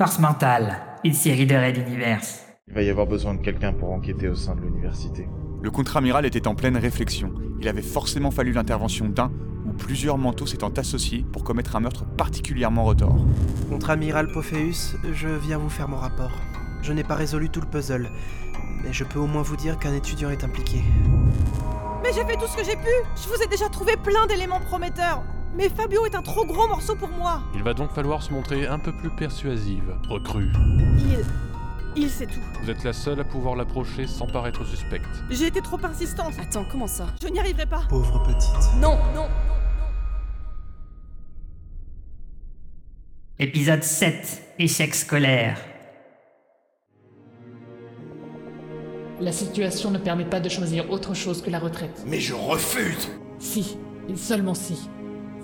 Force mentale, une série de raids d'univers. Il va y avoir besoin de quelqu'un pour enquêter au sein de l'université. Le contre-amiral était en pleine réflexion. Il avait forcément fallu l'intervention d'un ou plusieurs manteaux s'étant associés pour commettre un meurtre particulièrement retors. Contre-amiral Pophéus, je viens vous faire mon rapport. Je n'ai pas résolu tout le puzzle, mais je peux au moins vous dire qu'un étudiant est impliqué. Mais j'ai fait tout ce que j'ai pu Je vous ai déjà trouvé plein d'éléments prometteurs Mais Fabio est un trop gros morceau pour moi Il va donc falloir se montrer un peu plus persuasive, recrue. Il... Il sait tout. Vous êtes la seule à pouvoir l'approcher sans paraître suspecte. J'ai été trop insistante. Attends, comment ça? Je n'y arriverai pas. Pauvre petite. Non, non Épisode 7. Échec scolaire. La situation ne permet pas de choisir autre chose que la retraite. Mais je refuse Si, et seulement si.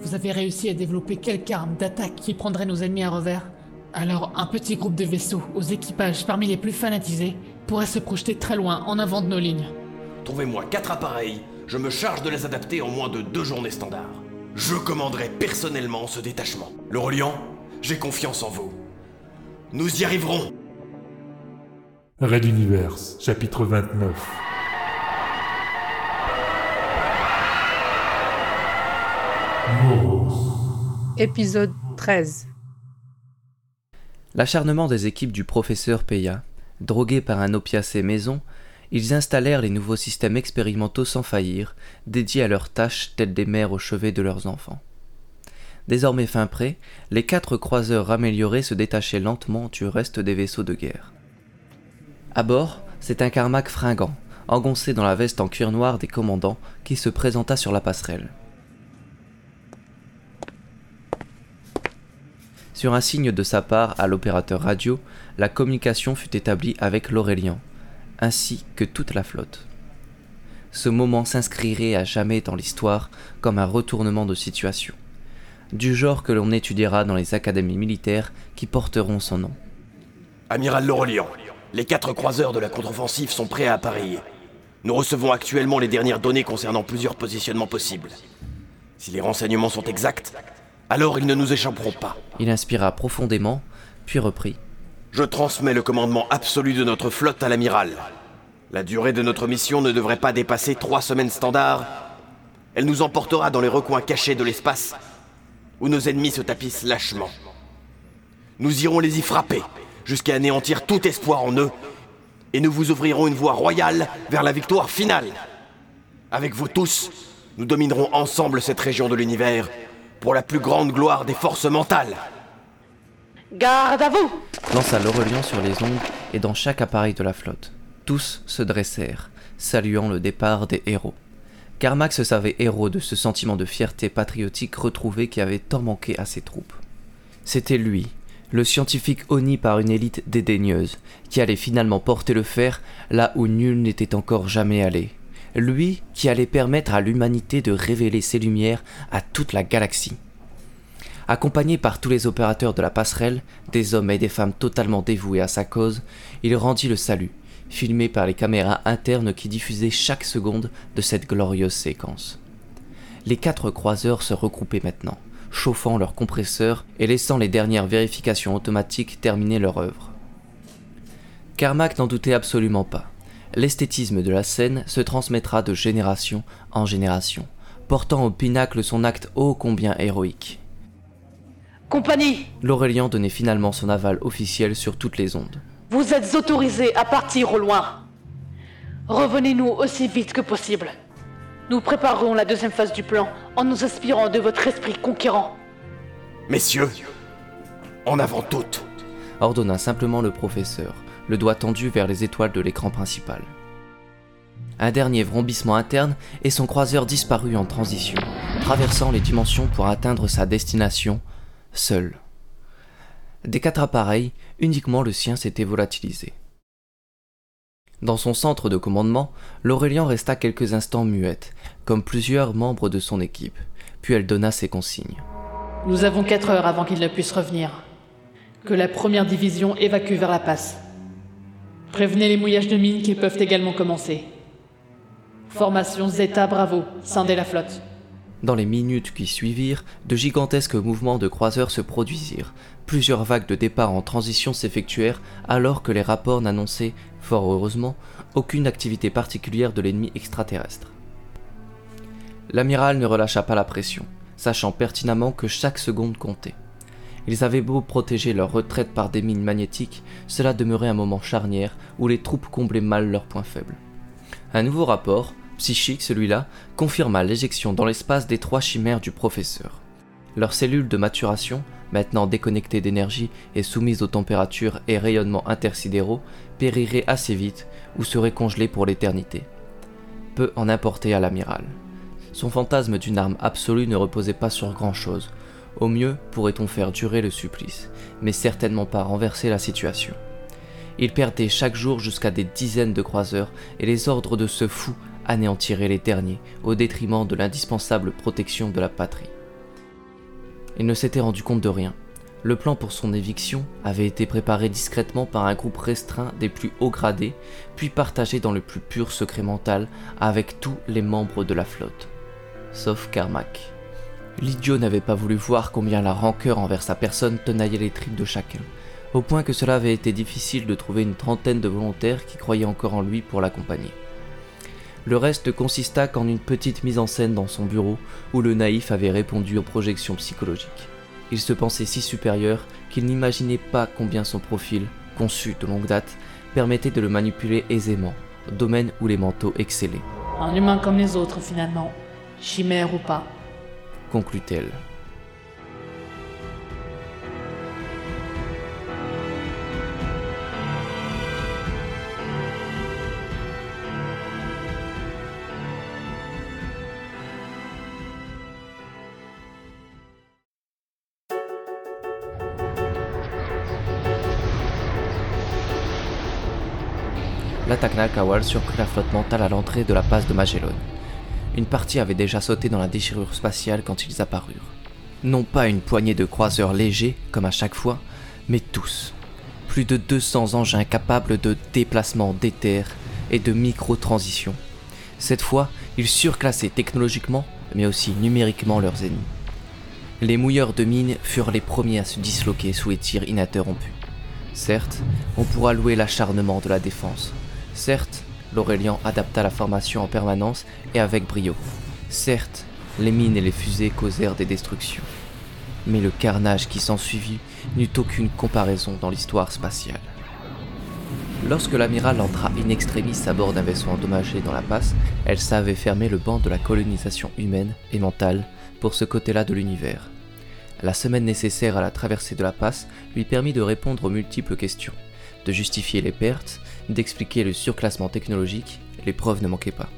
Vous avez réussi à développer quelque arme d'attaque qui prendrait nos ennemis à revers Alors un petit groupe de vaisseaux, aux équipages parmi les plus fanatisés, pourrait se projeter très loin en avant de nos lignes. Trouvez-moi quatre appareils, je me charge de les adapter en moins de deux journées standards. Je commanderai personnellement ce détachement. Le Reliant, j'ai confiance en vous. Nous y arriverons Raid Universe, chapitre 29. Épisode 13 L'acharnement des équipes du professeur paya. Drogués par un opiacé maison, ils installèrent les nouveaux systèmes expérimentaux sans faillir, dédiés à leurs tâches telles des mères au chevet de leurs enfants. Désormais fin prêt, les quatre croiseurs améliorés se détachaient lentement du reste des vaisseaux de guerre. À bord, c'est un Carmack fringant, engoncé dans la veste en cuir noir des commandants, qui se présenta sur la passerelle. Sur un signe de sa part à l'opérateur radio, la communication fut établie avec l'Aurélien, ainsi que toute la flotte. Ce moment s'inscrirait à jamais dans l'histoire comme un retournement de situation, du genre que l'on étudiera dans les académies militaires qui porteront son nom. Amiral Laurelian, les quatre croiseurs de la contre-offensive sont prêts à appareiller. Nous recevons actuellement les dernières données concernant plusieurs positionnements possibles. Si les renseignements sont exacts, alors ils ne nous échapperont pas. Il inspira profondément, puis reprit. Je transmets le commandement absolu de notre flotte à l'amiral. La durée de notre mission ne devrait pas dépasser trois semaines standards. Elle nous emportera dans les recoins cachés de l'espace, où nos ennemis se tapissent lâchement. Nous irons les y frapper, jusqu'à anéantir tout espoir en eux, et nous vous ouvrirons une voie royale vers la victoire finale. Avec vous tous, nous dominerons ensemble cette région de l'univers, pour la plus grande gloire des forces mentales. Garde à vous lança l'Aurélien sur les ondes et dans chaque appareil de la flotte. Tous se dressèrent, saluant le départ des héros. Carmack se savait héros de ce sentiment de fierté patriotique retrouvé qui avait tant manqué à ses troupes. C'était lui, le scientifique honni par une élite dédaigneuse, qui allait finalement porter le fer là où nul n'était encore jamais allé. Lui qui allait permettre à l'humanité de révéler ses lumières à toute la galaxie. Accompagné par tous les opérateurs de la passerelle, des hommes et des femmes totalement dévoués à sa cause, il rendit le salut, filmé par les caméras internes qui diffusaient chaque seconde de cette glorieuse séquence. Les quatre croiseurs se regroupaient maintenant, chauffant leurs compresseurs et laissant les dernières vérifications automatiques terminer leur œuvre. Carmack n'en doutait absolument pas. L'esthétisme de la scène se transmettra de génération en génération, portant au pinacle son acte ô combien héroïque. Compagnie L'Aurélien donnait finalement son aval officiel sur toutes les ondes. Vous êtes autorisés à partir au loin. Revenez-nous aussi vite que possible. Nous préparerons la deuxième phase du plan en nous inspirant de votre esprit conquérant. Messieurs, en avant toutes ordonna simplement le professeur, le doigt tendu vers les étoiles de l'écran principal. Un dernier vrombissement interne et son croiseur disparut en transition, traversant les dimensions pour atteindre sa destination, seul. Des quatre appareils, uniquement le sien s'était volatilisé. Dans son centre de commandement, l'Aurélien resta quelques instants muette, comme plusieurs membres de son équipe, puis elle donna ses consignes. Nous avons quatre heures avant qu'il ne puisse revenir. Que la première division évacue vers la passe. Prévenez les mouillages de mines qui peuvent également commencer. Formation Zeta Bravo, scindez la flotte. Dans les minutes qui suivirent, de gigantesques mouvements de croiseurs se produisirent. Plusieurs vagues de départ en transition s'effectuèrent alors que les rapports n'annonçaient, fort heureusement, aucune activité particulière de l'ennemi extraterrestre. L'amiral ne relâcha pas la pression, sachant pertinemment que chaque seconde comptait. Ils avaient beau protéger leur retraite par des mines magnétiques, cela demeurait un moment charnière où les troupes comblaient mal leurs points faibles. Un nouveau rapport, psychique celui-là, confirma l'éjection dans l'espace des trois chimères du professeur. Leurs cellules de maturation, maintenant déconnectées d'énergie et soumises aux températures et rayonnements intersidéraux, périraient assez vite ou seraient congelées pour l'éternité. Peu en importait à l'amiral. Son fantasme d'une arme absolue ne reposait pas sur grand-chose. Au mieux, pourrait-on faire durer le supplice, mais certainement pas renverser la situation. Il perdait chaque jour jusqu'à des dizaines de croiseurs, et les ordres de ce fou anéantiraient les derniers, au détriment de l'indispensable protection de la patrie. Il ne s'était rendu compte de rien. Le plan pour son éviction avait été préparé discrètement par un groupe restreint des plus hauts gradés, puis partagé dans le plus pur secret mental avec tous les membres de la flotte. Sauf Carmack. L'idiot n'avait pas voulu voir combien la rancœur envers sa personne tenaillait les tripes de chacun, au point que cela avait été difficile de trouver une trentaine de volontaires qui croyaient encore en lui pour l'accompagner. Le reste consista qu'en une petite mise en scène dans son bureau où le naïf avait répondu aux projections psychologiques. Il se pensait si supérieur qu'il n'imaginait pas combien son profil, conçu de longue date, permettait de le manipuler aisément, domaine où les manteaux excellaient. Un humain comme les autres finalement, chimère ou pas. Conclut-elle. L'attaque Nakawal surprit la flotte mentale à l'entrée de la passe de Magellan. Une partie avait déjà sauté dans la déchirure spatiale quand ils apparurent. Non pas une poignée de croiseurs légers, comme à chaque fois, mais tous. Plus de 200 engins capables de déplacement d'éther et de micro-transition. Cette fois, ils surclassaient technologiquement, mais aussi numériquement leurs ennemis. Les mouilleurs de mines furent les premiers à se disloquer sous les tirs ininterrompus. Certes, on pourra louer l'acharnement de la défense. Certes, l'Aurélien adapta la formation en permanence et avec brio. Certes, les mines et les fusées causèrent des destructions. Mais le carnage qui s'ensuivit n'eut aucune comparaison dans l'histoire spatiale. Lorsque l'amiral entra in extremis à bord d'un vaisseau endommagé dans la passe, elle savait fermer le banc de la colonisation humaine et mentale pour ce côté-là de l'univers. La semaine nécessaire à la traversée de la passe lui permit de répondre aux multiples questions, de justifier les pertes, d'expliquer le surclassement technologique, les preuves ne manquaient pas.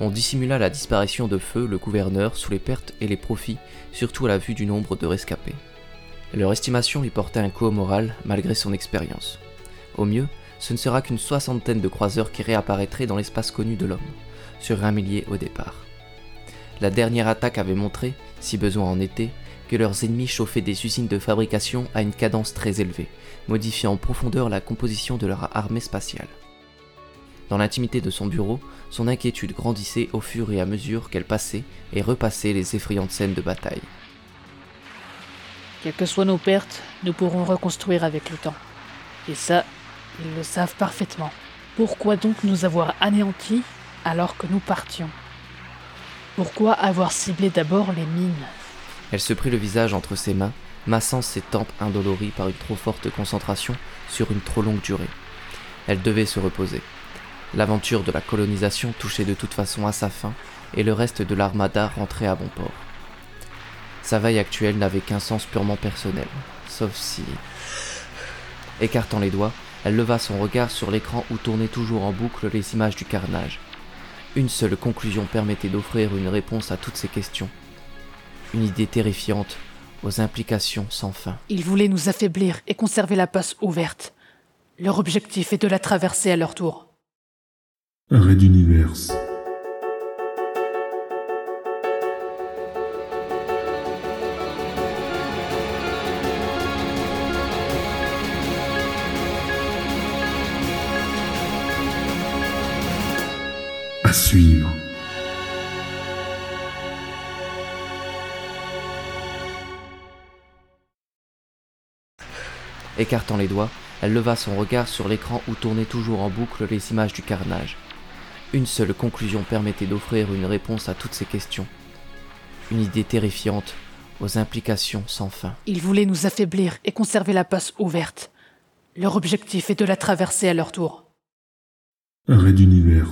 On dissimula la disparition de feu le gouverneur sous les pertes et les profits, surtout à la vue du nombre de rescapés. Leur estimation lui portait un coup au moral malgré son expérience. Au mieux, ce ne sera qu'une soixantaine de croiseurs qui réapparaîtraient dans l'espace connu de l'homme, sur un millier au départ. La dernière attaque avait montré, si besoin en était, que leurs ennemis chauffaient des usines de fabrication à une cadence très élevée, modifiant en profondeur la composition de leur armée spatiale. Dans l'intimité de son bureau, son inquiétude grandissait au fur et à mesure qu'elle passait et repassait les effrayantes scènes de bataille. Quelles que soient nos pertes, nous pourrons reconstruire avec le temps. Et ça, ils le savent parfaitement. Pourquoi donc nous avoir anéantis alors que nous partions? Pourquoi avoir ciblé d'abord les mines? Elle se prit le visage entre ses mains, massant ses tempes indolories par une trop forte concentration sur une trop longue durée. Elle devait se reposer. L'aventure de la colonisation touchait de toute façon à sa fin, et le reste de l'armada rentrait à bon port. Sa veille actuelle n'avait qu'un sens purement personnel, sauf si... Écartant les doigts, elle leva son regard sur l'écran où tournaient toujours en boucle les images du carnage. Une seule conclusion permettait d'offrir une réponse à toutes ces questions. Une idée terrifiante, aux implications sans fin. Ils voulaient nous affaiblir et conserver la passe ouverte. Leur objectif est de la traverser à leur tour. Arrêt d'univers. À suivre. Écartant les doigts, elle leva son regard sur l'écran où tournaient toujours en boucle les images du carnage. Une seule conclusion permettait d'offrir une réponse à toutes ces questions. Une idée terrifiante, aux implications sans fin. Ils voulaient nous affaiblir et conserver la passe ouverte. Leur objectif est de la traverser à leur tour. Arrêt d'univers.